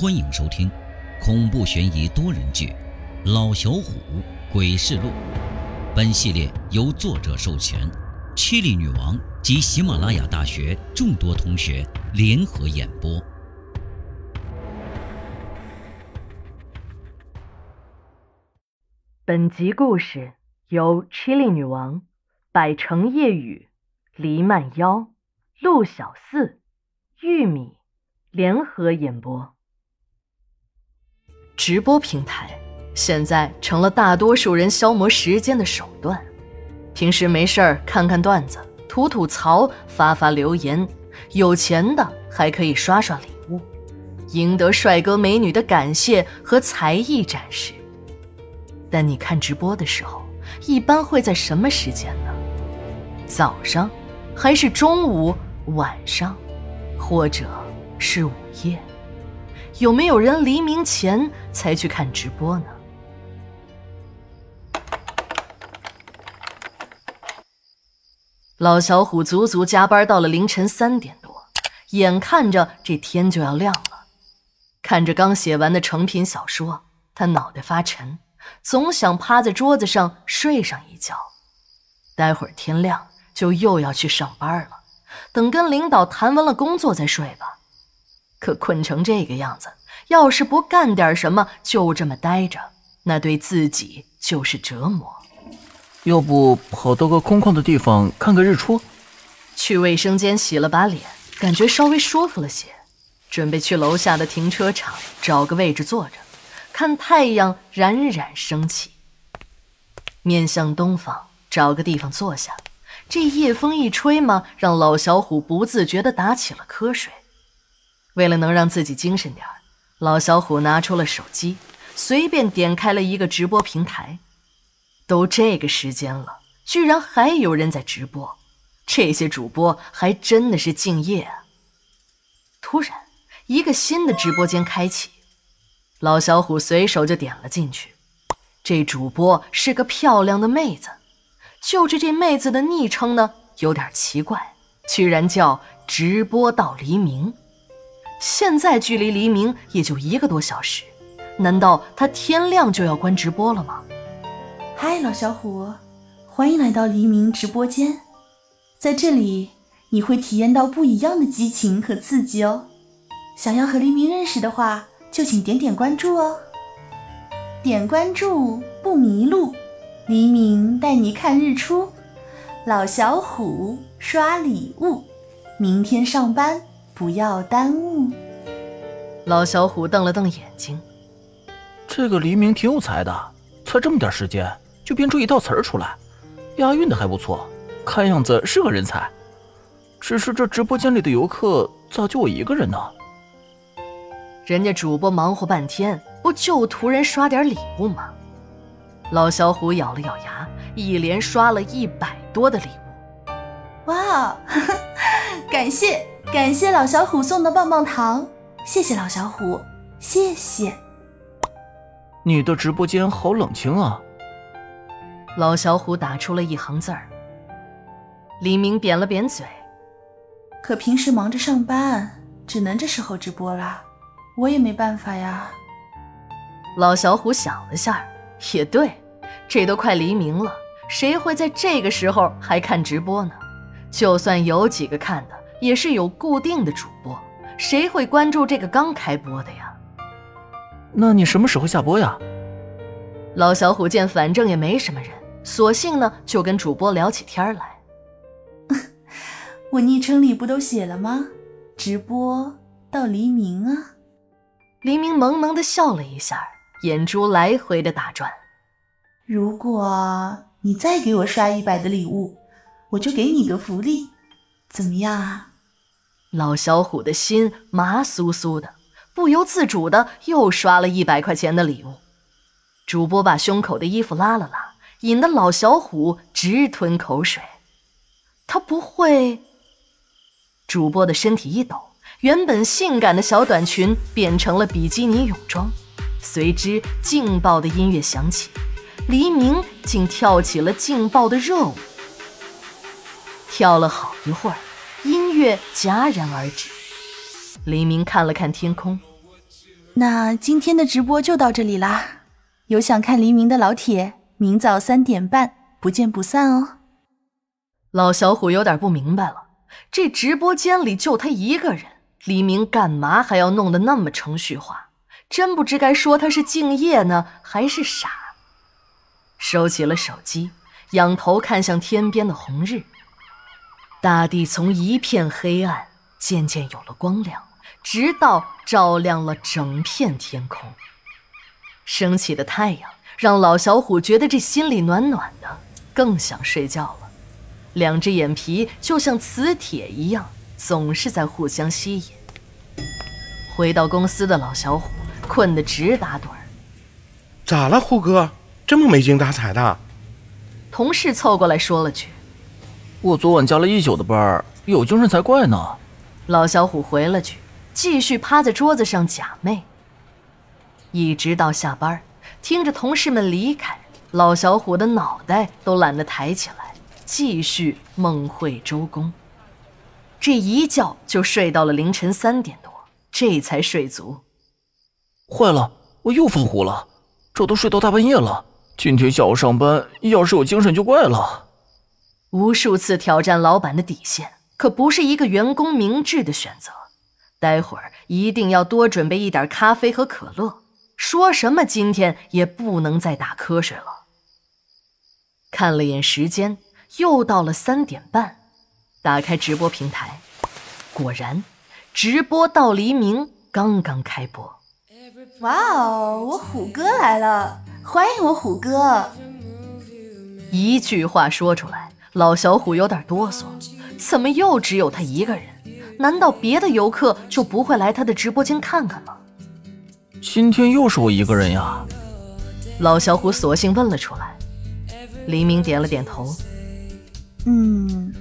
欢迎收听恐怖悬疑多人剧《老小虎鬼事录》。本系列由作者授权，七里女王及喜马拉雅大学众多同学联合演播。本集故事由七力女王、百城夜雨、黎曼妖、陆小四、玉米联合演播。直播平台现在成了大多数人消磨时间的手段。平时没事儿看看段子、吐吐槽、发发留言，有钱的还可以刷刷礼物，赢得帅哥美女的感谢和才艺展示。但你看直播的时候，一般会在什么时间呢？早上，还是中午、晚上，或者是午夜？有没有人黎明前才去看直播呢？老小虎足足加班到了凌晨三点多，眼看着这天就要亮了，看着刚写完的成品小说，他脑袋发沉，总想趴在桌子上睡上一觉。待会儿天亮就又要去上班了，等跟领导谈完了工作再睡吧。可困成这个样子，要是不干点什么，就这么待着，那对自己就是折磨。要不跑到个空旷的地方看个日出？去卫生间洗了把脸，感觉稍微舒服了些，准备去楼下的停车场找个位置坐着，看太阳冉冉升起。面向东方，找个地方坐下。这夜风一吹嘛，让老小虎不自觉地打起了瞌睡。为了能让自己精神点老小虎拿出了手机，随便点开了一个直播平台。都这个时间了，居然还有人在直播，这些主播还真的是敬业啊！突然，一个新的直播间开启，老小虎随手就点了进去。这主播是个漂亮的妹子，就是这妹子的昵称呢，有点奇怪，居然叫“直播到黎明”。现在距离黎明也就一个多小时，难道他天亮就要关直播了吗？嗨，老小虎，欢迎来到黎明直播间，在这里你会体验到不一样的激情和刺激哦。想要和黎明认识的话，就请点点关注哦。点关注不迷路，黎明带你看日出，老小虎刷礼物，明天上班。不要耽误。老小虎瞪了瞪眼睛，这个黎明挺有才的，才这么点时间就编出一套词儿出来，押韵的还不错，看样子是个人才。只是这直播间里的游客咋就我一个人呢？人家主播忙活半天，不就图人刷点礼物吗？老小虎咬了咬牙，一连刷了一百多的礼物。哇，呵 呵感谢！感谢老小虎送的棒棒糖，谢谢老小虎，谢谢。你的直播间好冷清啊。老小虎打出了一行字儿。黎明扁了扁嘴，可平时忙着上班，只能这时候直播啦，我也没办法呀。老小虎想了下，也对，这都快黎明了，谁会在这个时候还看直播呢？就算有几个看的。也是有固定的主播，谁会关注这个刚开播的呀？那你什么时候下播呀？老小虎见反正也没什么人，索性呢就跟主播聊起天来。我昵称里不都写了吗？直播到黎明啊！黎明萌萌的笑了一下，眼珠来回的打转。如果你再给我刷一百的礼物，我就给你个福利，怎么样啊？老小虎的心麻酥酥的，不由自主的又刷了一百块钱的礼物。主播把胸口的衣服拉了拉，引得老小虎直吞口水。他不会……主播的身体一抖，原本性感的小短裙变成了比基尼泳装，随之劲爆的音乐响起，黎明竟跳起了劲爆的热舞，跳了好一会儿。音乐戛然而止，黎明看了看天空，那今天的直播就到这里啦。有想看黎明的老铁，明早三点半不见不散哦。老小虎有点不明白了，这直播间里就他一个人，黎明干嘛还要弄得那么程序化？真不知该说他是敬业呢，还是傻。收起了手机，仰头看向天边的红日。大地从一片黑暗渐渐有了光亮，直到照亮了整片天空。升起的太阳让老小虎觉得这心里暖暖的，更想睡觉了。两只眼皮就像磁铁一样，总是在互相吸引。回到公司的老小虎困得直打盹儿。咋了，虎哥？这么没精打采的？同事凑过来说了句：“我昨晚加了一宿的班，有精神才怪呢。”老小虎回了句，继续趴在桌子上假寐。一直到下班，听着同事们离开，老小虎的脑袋都懒得抬起来，继续梦会周公。这一觉就睡到了凌晨三点多，这才睡足。坏了，我又犯糊了，这都睡到大半夜了。今天下午上班，要是有精神就怪了。无数次挑战老板的底线，可不是一个员工明智的选择。待会儿一定要多准备一点咖啡和可乐。说什么今天也不能再打瞌睡了。看了眼时间，又到了三点半。打开直播平台，果然，直播到黎明刚刚开播。哇哦，我虎哥来了！欢迎我虎哥！一句话说出来，老小虎有点哆嗦。怎么又只有他一个人？难道别的游客就不会来他的直播间看看吗？今天又是我一个人呀！老小虎索性问了出来。黎明点了点头。嗯，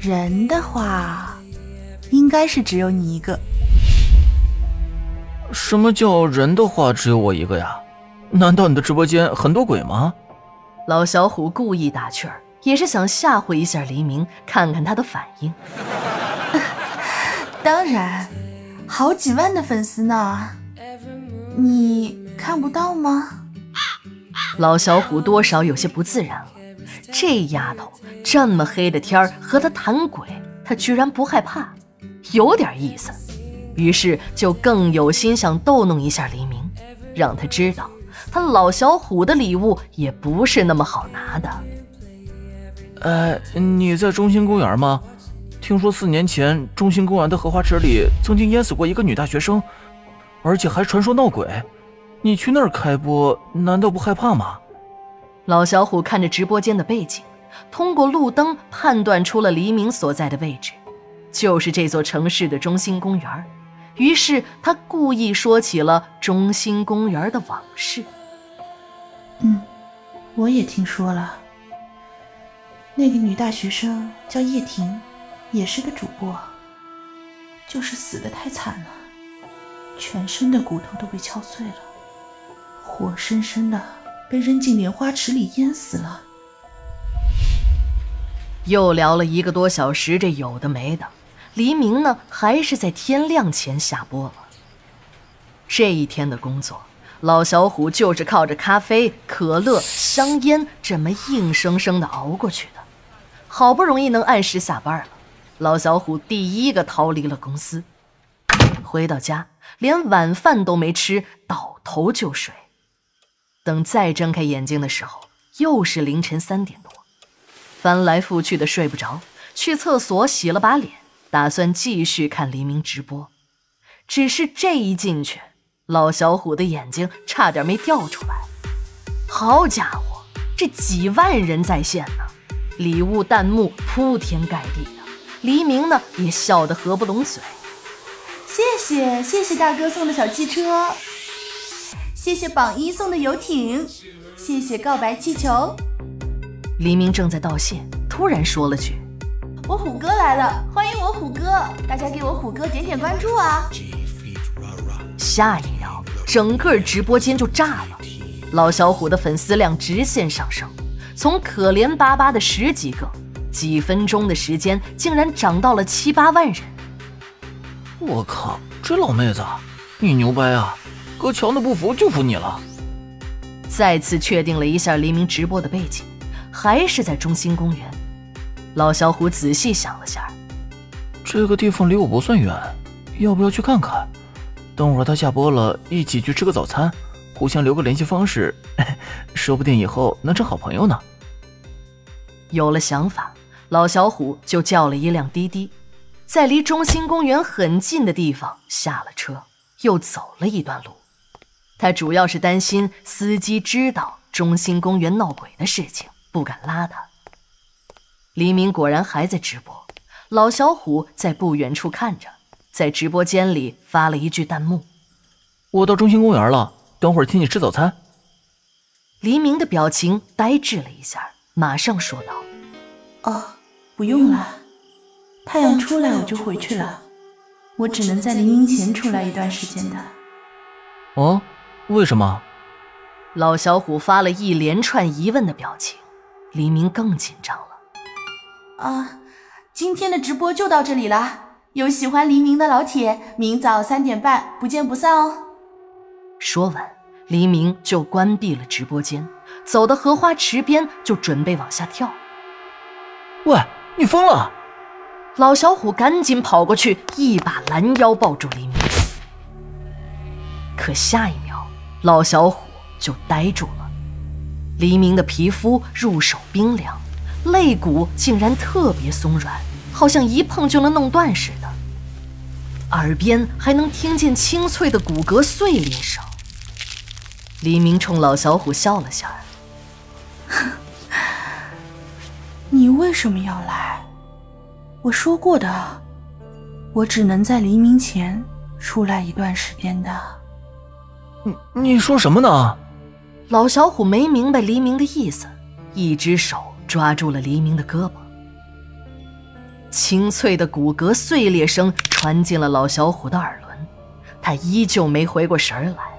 人的话，应该是只有你一个。什么叫人的话只有我一个呀？难道你的直播间很多鬼吗？老小虎故意打趣儿，也是想吓唬一下黎明，看看他的反应。当然，好几万的粉丝呢，你看不到吗？老小虎多少有些不自然了。这丫头这么黑的天儿和他谈鬼，他居然不害怕，有点意思。于是就更有心想逗弄一下黎明，让他知道。他老小虎的礼物也不是那么好拿的。呃，你在中心公园吗？听说四年前中心公园的荷花池里曾经淹死过一个女大学生，而且还传说闹鬼。你去那儿开播，难道不害怕吗？老小虎看着直播间的背景，通过路灯判断出了黎明所在的位置，就是这座城市的中心公园。于是他故意说起了中心公园的往事。嗯，我也听说了。那个女大学生叫叶婷，也是个主播，就是死的太惨了，全身的骨头都被敲碎了，活生生的被扔进莲花池里淹死了。又聊了一个多小时，这有的没的，黎明呢还是在天亮前下播了。这一天的工作。老小虎就是靠着咖啡、可乐、香烟这么硬生生的熬过去，好不容易能按时下班了，老小虎第一个逃离了公司。回到家，连晚饭都没吃，倒头就睡。等再睁开眼睛的时候，又是凌晨三点多，翻来覆去的睡不着，去厕所洗了把脸，打算继续看黎明直播。只是这一进去。老小虎的眼睛差点没掉出来。好家伙，这几万人在线呢，礼物弹幕铺天盖地的。黎明呢也笑得合不拢嘴。谢谢谢谢大哥送的小汽车，谢谢榜一送的游艇，谢谢告白气球。黎明正在道谢，突然说了句：“我虎哥来了，欢迎我虎哥，大家给我虎哥点点关注啊！”下一秒，整个直播间就炸了，老小虎的粉丝量直线上升，从可怜巴巴的十几个，几分钟的时间竟然涨到了七八万人。我靠，这老妹子，你牛掰啊！哥强的不服就服你了。再次确定了一下黎明直播的背景，还是在中心公园。老小虎仔细想了下，这个地方离我不算远，要不要去看看？等会儿他下播了，一起去吃个早餐，互相留个联系方式，说不定以后能成好朋友呢。有了想法，老小虎就叫了一辆滴滴，在离中心公园很近的地方下了车，又走了一段路。他主要是担心司机知道中心公园闹鬼的事情，不敢拉他。黎明果然还在直播，老小虎在不远处看着。在直播间里发了一句弹幕：“我到中心公园了，等会儿请你吃早餐。”黎明的表情呆滞了一下，马上说道：“哦，不用了，太阳出来我就回去了，我只能在黎明前出来一段时间的。”哦，为什么？老小虎发了一连串疑问的表情，黎明更紧张了。啊，今天的直播就到这里了。有喜欢黎明的老铁，明早三点半不见不散哦。说完，黎明就关闭了直播间，走到荷花池边，就准备往下跳。喂，你疯了！老小虎赶紧跑过去，一把拦腰抱住黎明。可下一秒，老小虎就呆住了。黎明的皮肤入手冰凉，肋骨竟然特别松软。好像一碰就能弄断似的，耳边还能听见清脆的骨骼碎裂声。黎明冲老小虎笑了下：“ 你为什么要来？我说过的，我只能在黎明前出来一段时间的。”你你说什么呢？老小虎没明白黎明的意思，一只手抓住了黎明的胳膊。清脆的骨骼碎裂声传进了老小虎的耳轮，他依旧没回过神来。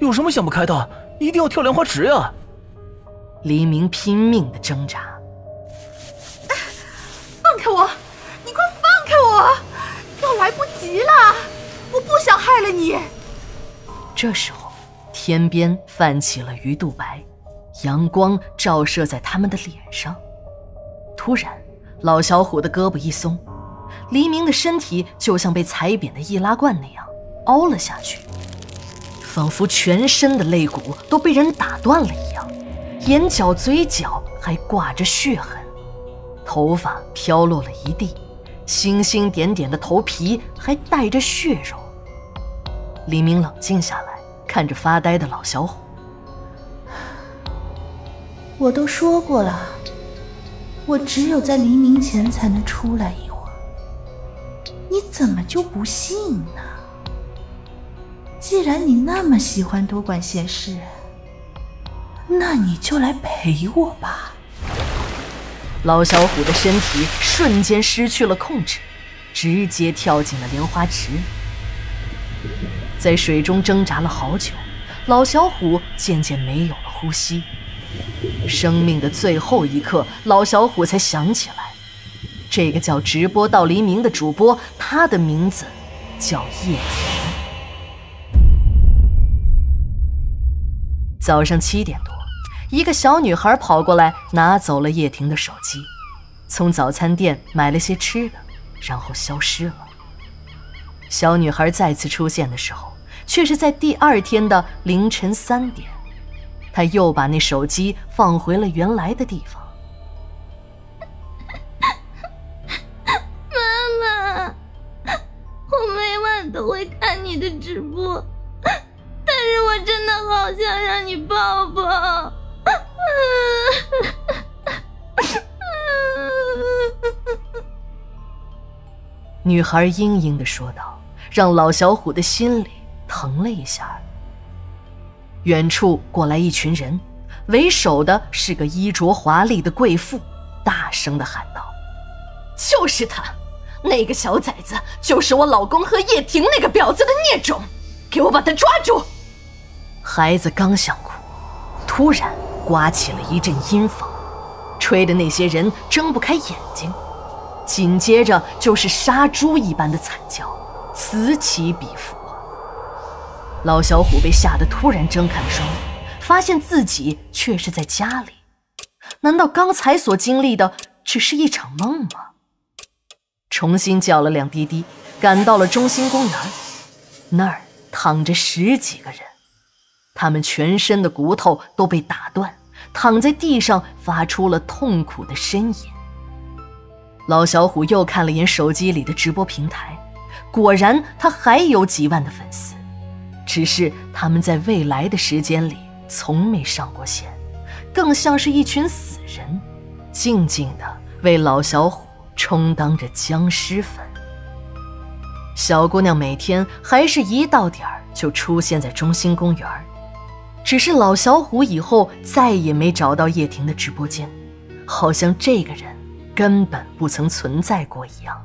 有什么想不开的？一定要跳莲花池呀！黎明拼命的挣扎。放开我！你快放开我！要来不及了！我不想害了你。这时候，天边泛起了鱼肚白，阳光照射在他们的脸上。突然。老小虎的胳膊一松，黎明的身体就像被踩扁的易拉罐那样凹了下去，仿佛全身的肋骨都被人打断了一样，眼角、嘴角还挂着血痕，头发飘落了一地，星星点点的头皮还带着血肉。黎明冷静下来，看着发呆的老小虎：“我都说过了。”我只有在黎明前才能出来一会儿，你怎么就不信呢？既然你那么喜欢多管闲事，那你就来陪我吧。老小虎的身体瞬间失去了控制，直接跳进了莲花池，在水中挣扎了好久，老小虎渐渐没有了呼吸。生命的最后一刻，老小虎才想起来，这个叫直播到黎明的主播，他的名字叫叶早上七点多，一个小女孩跑过来，拿走了叶婷的手机，从早餐店买了些吃的，然后消失了。小女孩再次出现的时候，却是在第二天的凌晨三点。他又把那手机放回了原来的地方。妈妈，我每晚都会看你的直播，是我真的好想让你抱抱。女孩嘤嘤的说道，让老小虎的心里疼了一下。远处过来一群人，为首的是个衣着华丽的贵妇，大声的喊道：“就是他，那个小崽子，就是我老公和叶婷那个婊子的孽种，给我把他抓住！”孩子刚想哭，突然刮起了一阵阴风，吹的那些人睁不开眼睛，紧接着就是杀猪一般的惨叫，此起彼伏。老小虎被吓得突然睁开了双眼，发现自己却是在家里。难道刚才所经历的只是一场梦吗？重新叫了辆滴滴，赶到了中心公园。那儿躺着十几个人，他们全身的骨头都被打断，躺在地上发出了痛苦的呻吟。老小虎又看了眼手机里的直播平台，果然他还有几万的粉丝，只是他们在未来的时间里从没上过线，更像是一群死人，静静的为老小虎充当着僵尸粉。小姑娘每天还是一到点儿就出现在中心公园，只是老小虎以后再也没找到叶婷的直播间，好像这个人。根本不曾存在过一样。